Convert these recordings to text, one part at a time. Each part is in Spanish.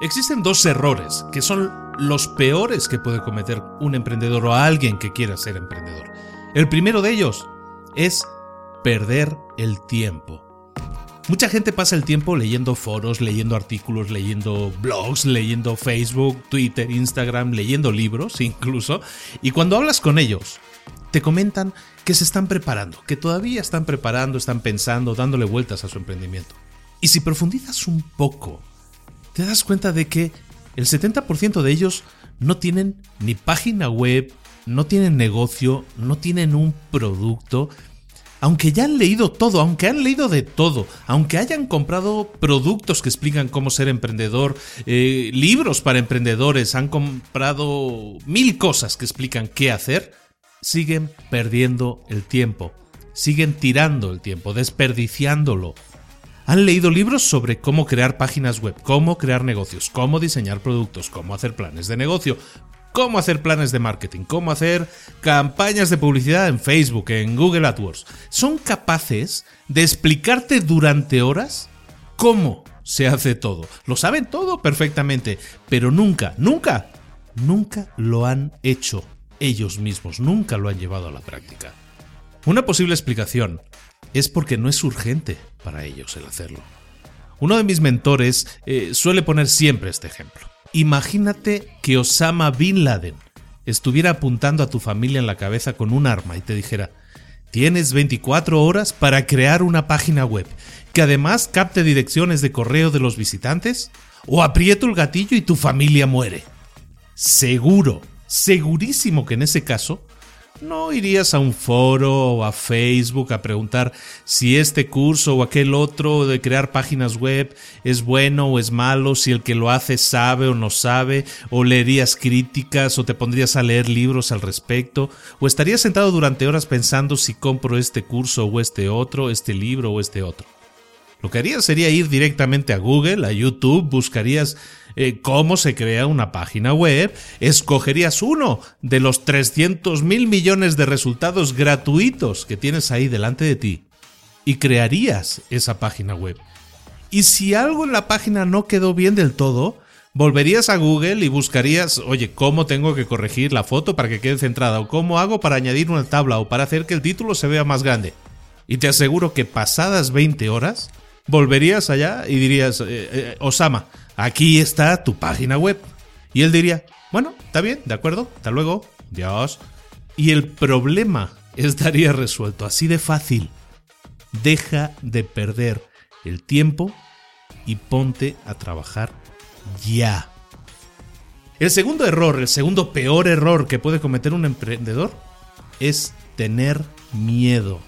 Existen dos errores que son los peores que puede cometer un emprendedor o alguien que quiera ser emprendedor. El primero de ellos es perder el tiempo. Mucha gente pasa el tiempo leyendo foros, leyendo artículos, leyendo blogs, leyendo Facebook, Twitter, Instagram, leyendo libros incluso, y cuando hablas con ellos, te comentan que se están preparando, que todavía están preparando, están pensando, dándole vueltas a su emprendimiento. Y si profundizas un poco te das cuenta de que el 70% de ellos no tienen ni página web, no tienen negocio, no tienen un producto. Aunque ya han leído todo, aunque han leído de todo, aunque hayan comprado productos que explican cómo ser emprendedor, eh, libros para emprendedores, han comprado mil cosas que explican qué hacer, siguen perdiendo el tiempo, siguen tirando el tiempo, desperdiciándolo han leído libros sobre cómo crear páginas web, cómo crear negocios, cómo diseñar productos, cómo hacer planes de negocio, cómo hacer planes de marketing, cómo hacer campañas de publicidad en Facebook, en Google AdWords. Son capaces de explicarte durante horas cómo se hace todo. Lo saben todo perfectamente, pero nunca, nunca, nunca lo han hecho ellos mismos, nunca lo han llevado a la práctica. Una posible explicación es porque no es urgente para ellos el hacerlo. Uno de mis mentores eh, suele poner siempre este ejemplo. Imagínate que Osama Bin Laden estuviera apuntando a tu familia en la cabeza con un arma y te dijera, tienes 24 horas para crear una página web que además capte direcciones de correo de los visitantes o aprieto el gatillo y tu familia muere. Seguro, segurísimo que en ese caso no irías a un foro o a Facebook a preguntar si este curso o aquel otro de crear páginas web es bueno o es malo, si el que lo hace sabe o no sabe, o leerías críticas o te pondrías a leer libros al respecto, o estarías sentado durante horas pensando si compro este curso o este otro, este libro o este otro. Lo que harías sería ir directamente a Google, a YouTube, buscarías eh, cómo se crea una página web, escogerías uno de los 300 mil millones de resultados gratuitos que tienes ahí delante de ti y crearías esa página web. Y si algo en la página no quedó bien del todo, volverías a Google y buscarías, oye, ¿cómo tengo que corregir la foto para que quede centrada? ¿O cómo hago para añadir una tabla o para hacer que el título se vea más grande? Y te aseguro que pasadas 20 horas, volverías allá y dirías, eh, eh, Osama, aquí está tu página web. Y él diría, bueno, está bien, de acuerdo, hasta luego, Dios. Y el problema estaría resuelto así de fácil. Deja de perder el tiempo y ponte a trabajar ya. El segundo error, el segundo peor error que puede cometer un emprendedor es tener miedo.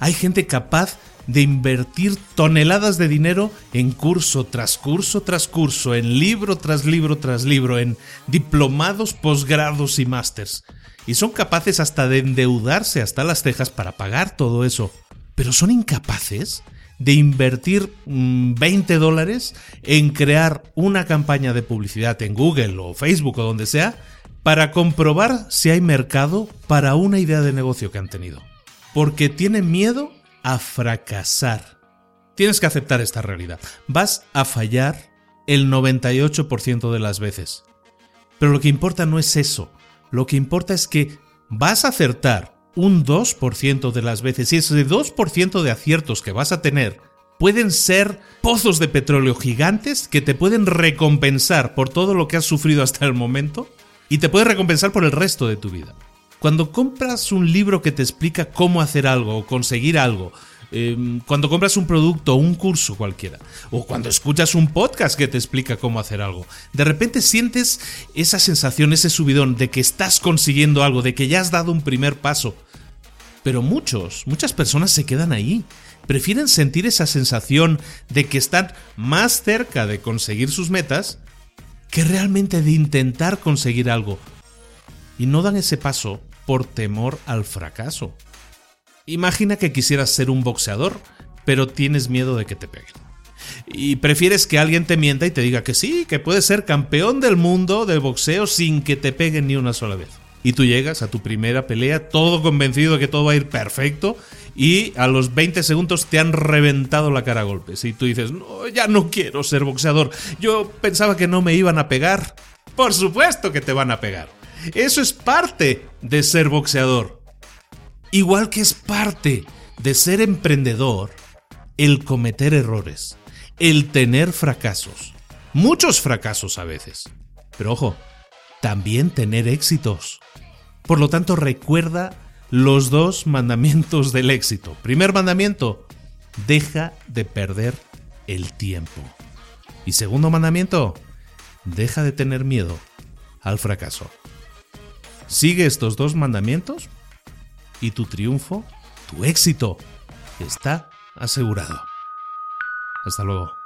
Hay gente capaz de invertir toneladas de dinero en curso tras curso tras curso, en libro tras libro tras libro, en diplomados, posgrados y másters. Y son capaces hasta de endeudarse hasta las cejas para pagar todo eso. Pero son incapaces de invertir 20 mm, dólares en crear una campaña de publicidad en Google o Facebook o donde sea para comprobar si hay mercado para una idea de negocio que han tenido. Porque tienen miedo a fracasar. Tienes que aceptar esta realidad. Vas a fallar el 98% de las veces. Pero lo que importa no es eso. Lo que importa es que vas a acertar un 2% de las veces. Y ese 2% de aciertos que vas a tener pueden ser pozos de petróleo gigantes que te pueden recompensar por todo lo que has sufrido hasta el momento y te puede recompensar por el resto de tu vida. Cuando compras un libro que te explica cómo hacer algo o conseguir algo, em, cuando compras un producto o un curso cualquiera, o cuando escuchas un podcast que te explica cómo hacer algo, de repente sientes esa sensación, ese subidón de que estás consiguiendo algo, de que ya has dado un primer paso. Pero muchos, muchas personas se quedan ahí. Prefieren sentir esa sensación de que están más cerca de conseguir sus metas que realmente de intentar conseguir algo y no dan ese paso por temor al fracaso. Imagina que quisieras ser un boxeador, pero tienes miedo de que te peguen. Y prefieres que alguien te mienta y te diga que sí, que puedes ser campeón del mundo del boxeo sin que te peguen ni una sola vez. Y tú llegas a tu primera pelea todo convencido de que todo va a ir perfecto y a los 20 segundos te han reventado la cara a golpes. Y tú dices, no, ya no quiero ser boxeador. Yo pensaba que no me iban a pegar. Por supuesto que te van a pegar. Eso es parte de ser boxeador. Igual que es parte de ser emprendedor el cometer errores, el tener fracasos. Muchos fracasos a veces. Pero ojo, también tener éxitos. Por lo tanto, recuerda los dos mandamientos del éxito. Primer mandamiento, deja de perder el tiempo. Y segundo mandamiento, deja de tener miedo al fracaso. Sigue estos dos mandamientos y tu triunfo, tu éxito, está asegurado. Hasta luego.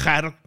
viajar